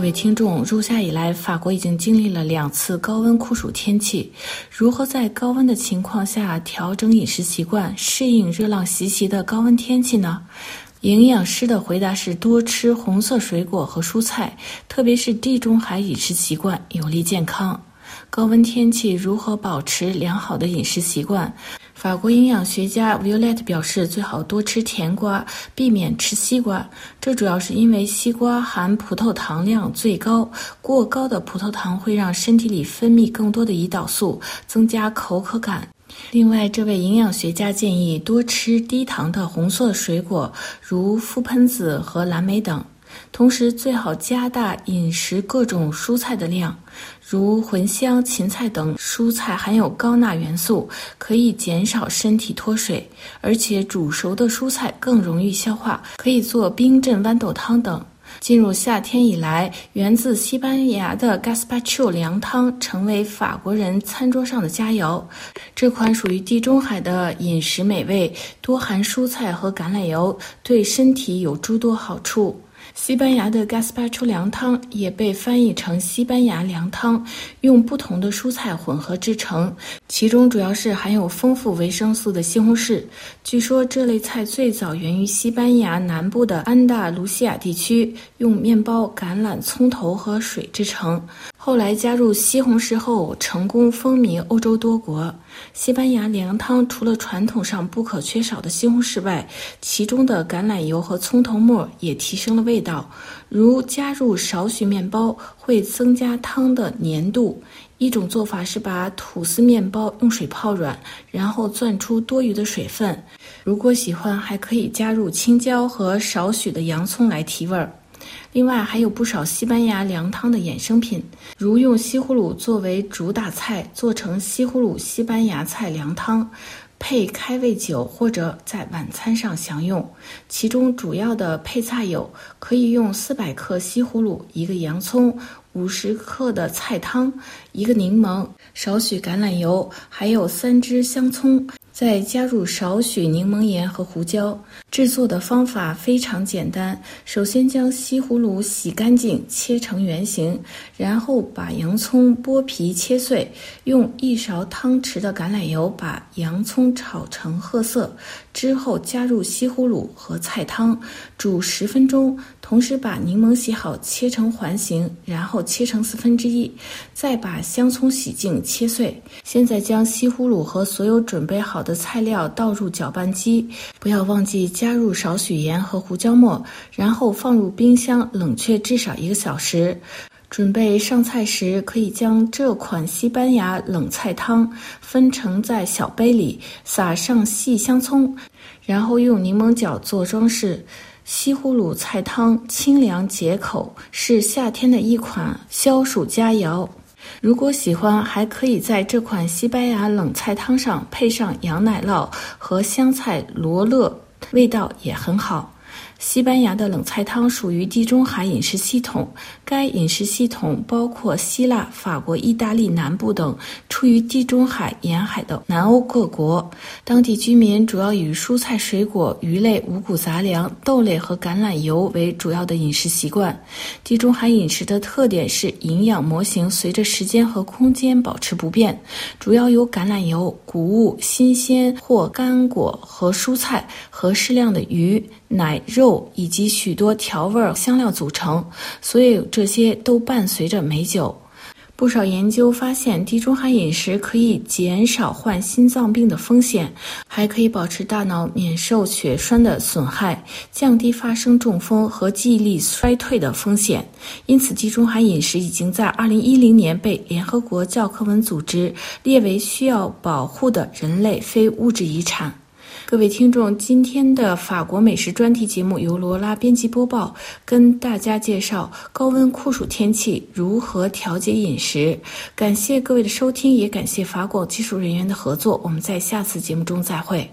各位听众，入夏以来，法国已经经历了两次高温酷暑天气。如何在高温的情况下调整饮食习惯，适应热浪袭袭的高温天气呢？营养师的回答是：多吃红色水果和蔬菜，特别是地中海饮食习惯有利健康。高温天气如何保持良好的饮食习惯？法国营养学家 Violet 表示，最好多吃甜瓜，避免吃西瓜。这主要是因为西瓜含葡萄糖量最高，过高的葡萄糖会让身体里分泌更多的胰岛素，增加口渴感。另外，这位营养学家建议多吃低糖的红色水果，如覆盆子和蓝莓等。同时，最好加大饮食各种蔬菜的量，如茴香、芹菜等蔬菜含有高钠元素，可以减少身体脱水。而且，煮熟的蔬菜更容易消化，可以做冰镇豌豆汤等。进入夏天以来，源自西班牙的 Gaspacho 凉汤成为法国人餐桌上的佳肴。这款属于地中海的饮食美味，多含蔬菜和橄榄油，对身体有诸多好处。西班牙的 Gaspacho 凉汤也被翻译成西班牙凉汤，用不同的蔬菜混合制成，其中主要是含有丰富维生素的西红柿。据说这类菜最早源于西班牙南部的安大卢西亚地区，用面包、橄榄、葱头和水制成。后来加入西红柿后，成功风靡欧洲多国。西班牙凉汤除了传统上不可缺少的西红柿外，其中的橄榄油和葱头末也提升了味道。如加入少许面包，会增加汤的粘度。一种做法是把吐司面包用水泡软，然后攥出多余的水分。如果喜欢，还可以加入青椒和少许的洋葱来提味儿。另外还有不少西班牙凉汤的衍生品，如用西葫芦作为主打菜，做成西葫芦西班牙菜凉汤，配开胃酒或者在晚餐上享用。其中主要的配菜有：可以用四百克西葫芦、一个洋葱、五十克的菜汤、一个柠檬、少许橄榄油，还有三只香葱。再加入少许柠檬盐和胡椒。制作的方法非常简单，首先将西葫芦洗干净，切成圆形，然后把洋葱剥皮切碎，用一勺汤匙的橄榄油把洋葱炒成褐色，之后加入西葫芦和菜汤，煮十分钟。同时把柠檬洗好，切成环形，然后切成四分之一，再把香葱洗净切碎。现在将西葫芦和所有准备好的材料倒入搅拌机，不要忘记加入少许盐和胡椒末，然后放入冰箱冷却至少一个小时。准备上菜时，可以将这款西班牙冷菜汤分成在小杯里，撒上细香葱，然后用柠檬角做装饰。西葫芦菜汤清凉解口，是夏天的一款消暑佳肴。如果喜欢，还可以在这款西班牙冷菜汤上配上羊奶酪和香菜罗勒，味道也很好。西班牙的冷菜汤属于地中海饮食系统，该饮食系统包括希腊、法国、意大利南部等处于地中海沿海的南欧各国。当地居民主要以蔬菜、水果、鱼类、五谷杂粮、豆类和橄榄油为主要的饮食习惯。地中海饮食的特点是营养模型随着时间和空间保持不变，主要由橄榄油、谷物、新鲜或干果和蔬菜和适量的鱼。奶、肉以及许多调味香料组成，所以这些都伴随着美酒。不少研究发现，地中海饮食可以减少患心脏病的风险，还可以保持大脑免受血栓的损害，降低发生中风和记忆力衰退的风险。因此，地中海饮食已经在2010年被联合国教科文组织列为需要保护的人类非物质遗产。各位听众，今天的法国美食专题节目由罗拉编辑播报，跟大家介绍高温酷暑天气如何调节饮食。感谢各位的收听，也感谢法广技术人员的合作。我们在下次节目中再会。